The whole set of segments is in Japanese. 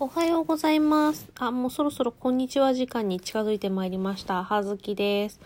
おはようございます。あ、もうそろそろこんにちは時間に近づいてまいりました。はずきです。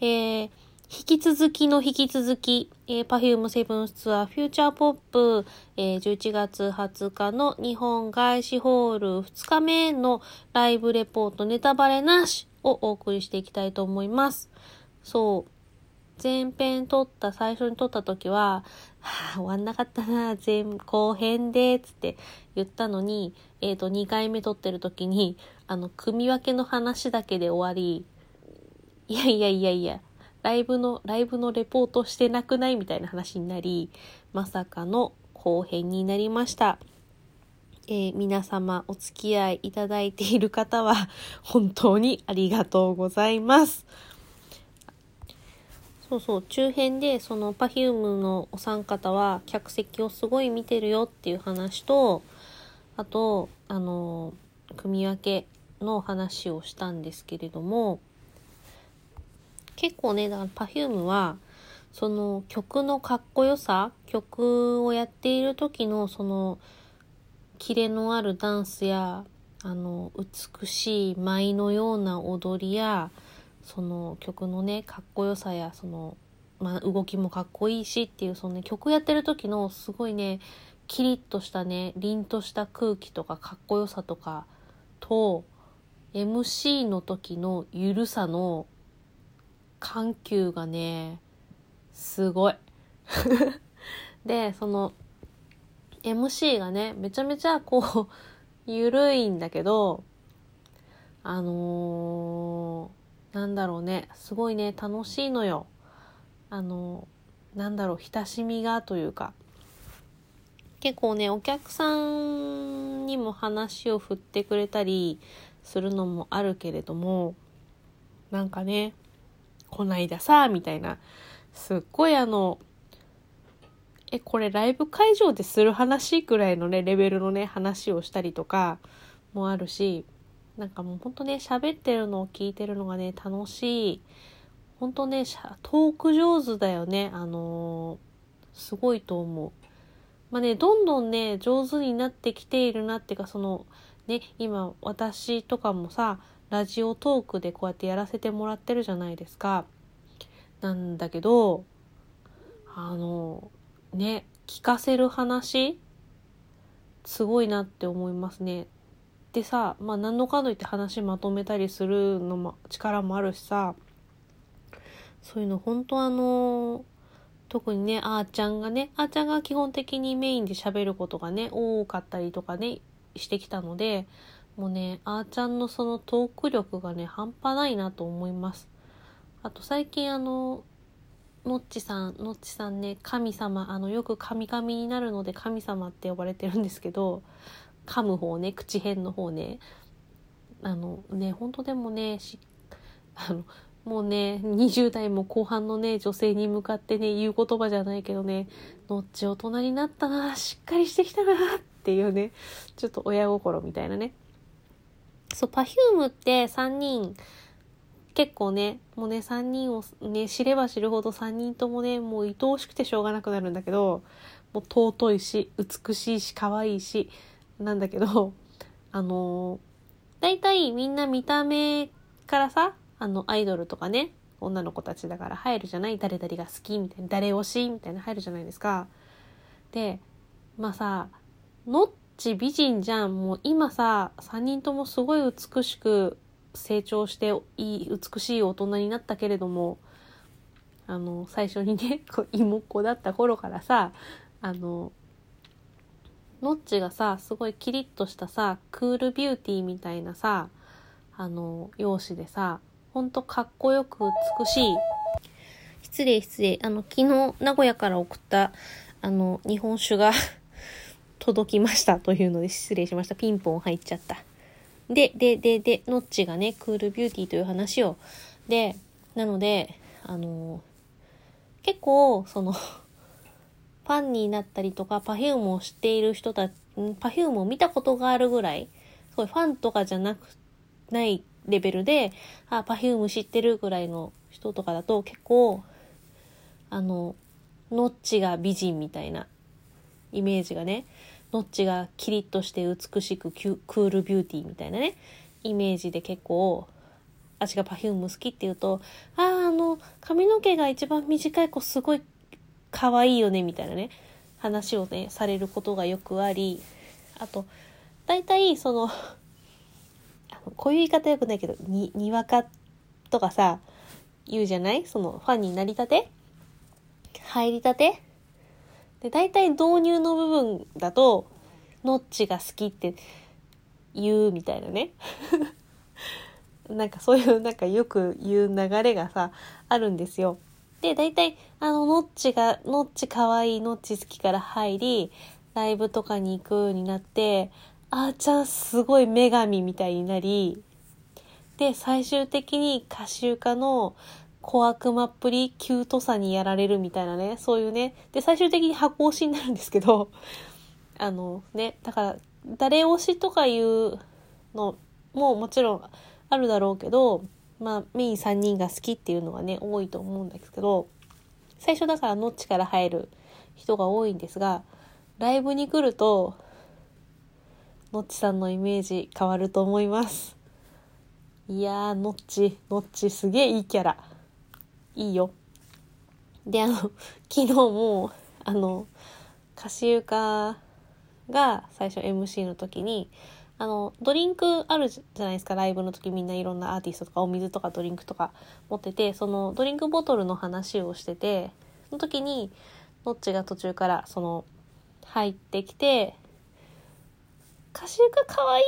えー、引き続きの引き続き、えー、Perfume セブンスツアーフューチャーポップ、えー、11月20日の日本外資ホール2日目のライブレポートネタバレなしをお送りしていきたいと思います。そう。前編撮った、最初に撮った時は、はあ、終わんなかったな、前後編で、つって言ったのに、えっ、と、2回目撮ってる時に、あの、組み分けの話だけで終わり、いやいやいやいや、ライブの、ライブのレポートしてなくないみたいな話になり、まさかの後編になりました。えー皆様お付き合いいただいている方は、本当にありがとうございます。そうそう、中編で、その Perfume のお三方は、客席をすごい見てるよっていう話と、あと、あの、組み分けの話をしたんですけれども、結構ね、だから Perfume は、その曲のかっこよさ、曲をやっている時のその、キレのあるダンスや、あの、美しい舞のような踊りや、その曲のね、かっこよさや、その、まあ、動きもかっこいいしっていう、そのね、曲やってる時のすごいね、キリッとしたね、凛とした空気とかかっこよさとかと、MC の時のゆるさの緩急がね、すごい。で、その、MC がね、めちゃめちゃこう、ゆるいんだけど、あのー、なんだろうね、すごいね、楽しいのよ。あの、なんだろう、親しみがというか。結構ね、お客さんにも話を振ってくれたりするのもあるけれども、なんかね、こないださ、みたいな、すっごいあの、え、これライブ会場でする話くらいのね、レベルのね、話をしたりとかもあるし、なんかもうほんとね、喋ってるのを聞いてるのがね、楽しい。ほんとね、トーク上手だよね。あのーすごいと思う。まあね、どんどんね、上手になってきているなっていうか、その、ね、今、私とかもさ、ラジオトークでこうやってやらせてもらってるじゃないですか。なんだけど、あの、ね、聞かせる話すごいなって思いますね。でさ、まあ何のかの言って話まとめたりするのも力もあるしさ、そういうの本当あの、特にね、あーちゃんがね、あーちゃんが基本的にメインで喋ることがね、多かったりとかね、してきたので、もうね、あーちゃんのそのトーク力がね、半端ないなと思います。あと最近あの、のっちさん、のっちさんね、神様、あの、よく神々になるので神様って呼ばれてるんですけど、噛む方ね、口辺の方ね。あのね、本当でもね、し、あの、もうね、20代も後半のね、女性に向かってね、言う言葉じゃないけどね、のっち大人になったな、しっかりしてきたな、っていうね、ちょっと親心みたいなね。そう、パフュームって3人、結構ね、もうね、3人をね、知れば知るほど3人ともね、もう愛おしくてしょうがなくなるんだけど、もう尊いし、美しいし、可愛いし、なんだけど、あの、大体みんな見た目からさ、あの、アイドルとかね、女の子たちだから入るじゃない？誰々が好きみたいな、誰推しみたいな入るじゃないですか。で、まあさ、のっち美人じゃん。もう今さ、3人ともすごい美しく成長していい、美しい大人になったけれども、あの、最初にね、こう妹っ子だった頃からさ、あの、のっちがさ、すごいキリッとしたさ、クールビューティーみたいなさ、あの、容姿でさ、ほんとかっこよく美しい。失礼失礼。あの、昨日名古屋から送った、あの、日本酒が 届きましたというので失礼しました。ピンポン入っちゃった。で、で、で、で、ノッチがね、クールビューティーという話を。で、なので、あの、結構、その、ファンになったりとか、パフュームを知っている人たち、パフュームを見たことがあるぐらい、すごいファンとかじゃなく、ないレベルで、あ、パフューム知ってるぐらいの人とかだと結構、あの、のっちが美人みたいなイメージがね、のっちがキリッとして美しくクールビューティーみたいなねイメージで結構私が Perfume 好きって言うとあああの髪の毛が一番短い子すごい可愛いよねみたいなね話をねされることがよくありあと大体そのこういう言い方よくないけどににわかとかさ言うじゃない？そのファンになりたて？入りたて？で、大体導入の部分だと、ノッチが好きって言うみたいなね。なんかそういうなんかよく言う流れがさ、あるんですよ。で、大体、あの、ノッチが、ノッチ可愛い、ノッチ好きから入り、ライブとかに行くようになって、あーちゃんすごい女神みたいになり、で、最終的に歌集家の小悪魔っぷり、キュートさにやられるみたいなね、そういうね。で、最終的に箱推しになるんですけど、あのね、だから、誰推しとかいうのももちろんあるだろうけど、まあ、メイン3人が好きっていうのがね、多いと思うんですけど、最初だからノッチから入る人が多いんですが、ライブに来ると、ノッチさんのイメージ変わると思います。いやー、ノッチ、ノッチすげえいいキャラ。いいよ。で、あの、昨日も、あの、歌詞床が最初 MC の時に、あの、ドリンクあるじゃないですか、ライブの時みんないろんなアーティストとかお水とかドリンクとか持ってて、そのドリンクボトルの話をしてて、その時に、ノッチが途中からその、入ってきて、歌集がかわいい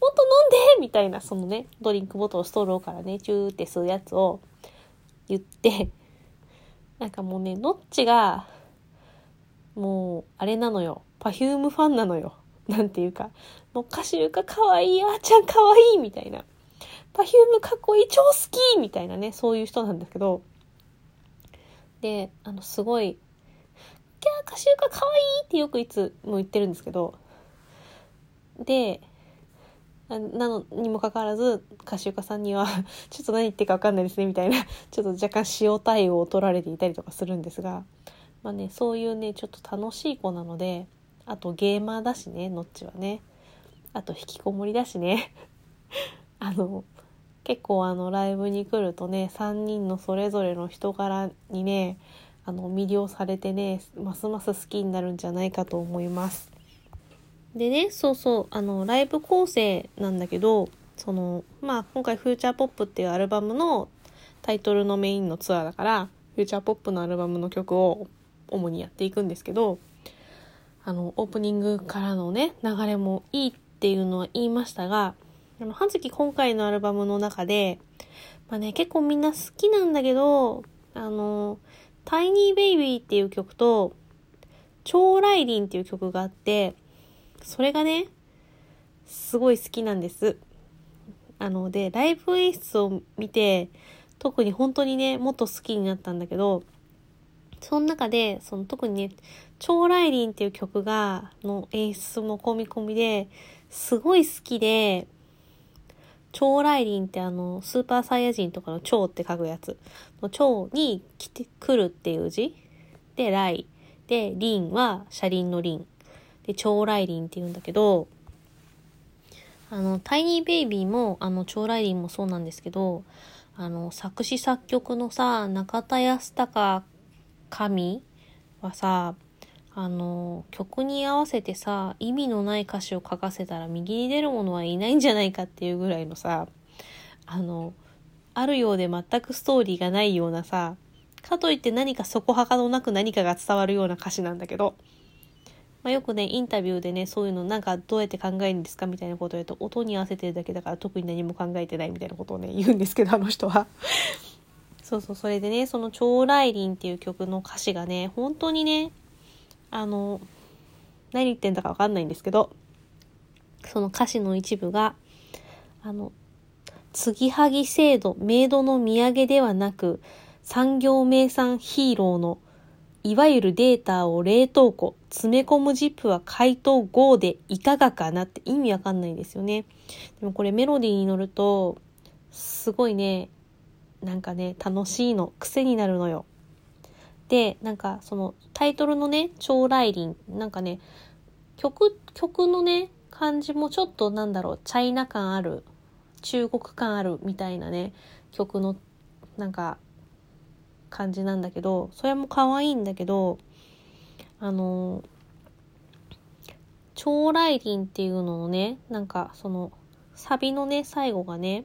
もっと飲んでみたいな、そのね、ドリンクボトルストローからね、チューって吸うやつを、言って、なんかもうね、のっちが、もう、あれなのよ。パフュームファンなのよ。なんていうか、もうかしゆか可愛い、あーちゃん可愛いいみたいな。パフュームかっこいい、超好きみたいなね、そういう人なんだけど、で、あの、すごい、キャー、かしゆか可愛いってよくいつも言ってるんですけど、で、なのにもかかわらず、かしゆかさんには ちょっと何言ってるかわかんないですね、みたいなちょっと若干塩対応を取られていたりとかするんですが、まあね、そういうね、ちょっと楽しい子なので、あとゲーマーだしね、ノッチはね。あと引きこもりだしね。あの、結構あのライブに来るとね、3人のそれぞれの人柄にね、あの魅了されてね、ますます好きになるんじゃないかと思います。でね、そうそう、あの、ライブ構成なんだけど、その、まあ、今回、フューチャーポップっていうアルバムのタイトルのメインのツアーだから、フューチャーポップのアルバムの曲を主にやっていくんですけど、あの、オープニングからのね、流れもいいっていうのは言いましたが、あの、半月今回のアルバムの中で、まあね、結構みんな好きなんだけど、あの、タイニーベイビーっていう曲と、超ライリンっていう曲があって、それがね、すごい好きなんです。あの、で、ライブ演出を見て、特に本当にね、もっと好きになったんだけど、その中で、その特にね、超来臨っていう曲が、の演出も込み込みで、すごい好きで、超来臨ってあの、スーパーサイヤ人とかの超って書くやつの超に来てくるっていう字で、来。で、輪は車輪の輪。で、超来臨って言うんだけど、あの、タイニーベイビーも、あの、超来臨もそうなんですけど、あの、作詞作曲のさ、中田康隆神はさ、あの、曲に合わせてさ、意味のない歌詞を書かせたら右に出る者はいないんじゃないかっていうぐらいのさ、あの、あるようで全くストーリーがないようなさ、かといって何かそこはかのなく何かが伝わるような歌詞なんだけど、まあ、よくね、インタビューでね、そういうのなんかどうやって考えるんですかみたいなことを言うと、音に合わせてるだけだから特に何も考えてないみたいなことをね、言うんですけど、あの人は。そうそう、それでね、その超来臨っていう曲の歌詞がね、本当にね、あの、何言ってんだかわかんないんですけど、その歌詞の一部が、あの、継ぎはぎ制度、メイドの土産ではなく、産業名産ヒーローのいわゆるデータを冷凍庫、詰め込むジップは解凍後でいかがかなって意味わかんないんですよね。でもこれメロディーに乗ると、すごいね、なんかね、楽しいの、癖になるのよ。で、なんかそのタイトルのね、超来臨、なんかね、曲、曲のね、感じもちょっとなんだろう、チャイナ感ある、中国感あるみたいなね、曲のなんか感じなんだけど、それも可愛いんだけど、あの、超来臨っていうのをね、なんかその、サビのね、最後がね、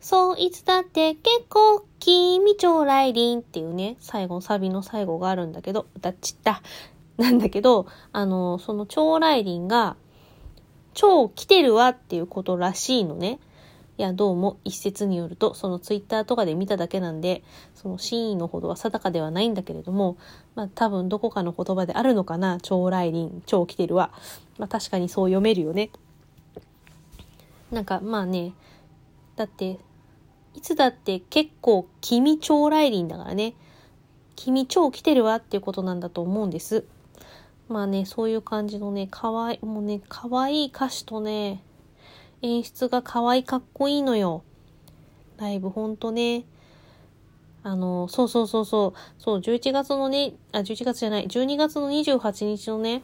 そう、いつだって結構、君超来臨っていうね、最後、サビの最後があるんだけど、歌っちった。なんだけど、あの、その超来臨が、超来てるわっていうことらしいのね。いや、どうも一説によると、そのツイッターとかで見ただけなんで、その真意のほどは定かではないんだけれども、まあ多分どこかの言葉であるのかな、超来臨、超来てるわ。まあ確かにそう読めるよね。なんかまあね、だって、いつだって結構君超来臨だからね。君超来てるわっていうことなんだと思うんです。まあね、そういう感じのね、かわい、もうね、かわいい歌詞とね、演出が可愛いかっこいいのよ。ライブほんとね。あの、そうそうそうそう、そう、11月のね、あ、11月じゃない、12月の28日のね、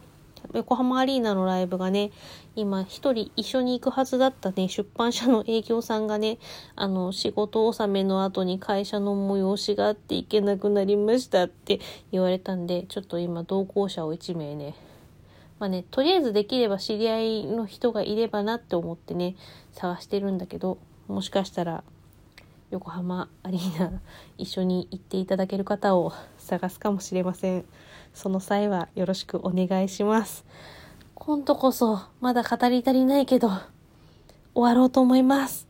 横浜アリーナのライブがね、今一人一緒に行くはずだったね、出版社の営業さんがね、あの、仕事納めの後に会社の催しがあって行けなくなりましたって言われたんで、ちょっと今同行者を1名ね、まあね、とりあえずできれば知り合いの人がいればなって思ってね、探してるんだけど、もしかしたら、横浜アリーナ 一緒に行っていただける方を探すかもしれません。その際はよろしくお願いします。今度こそまだ語り足りないけど、終わろうと思います。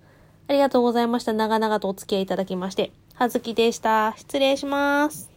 ありがとうございました。長々とお付き合いいただきまして。はずきでした。失礼します。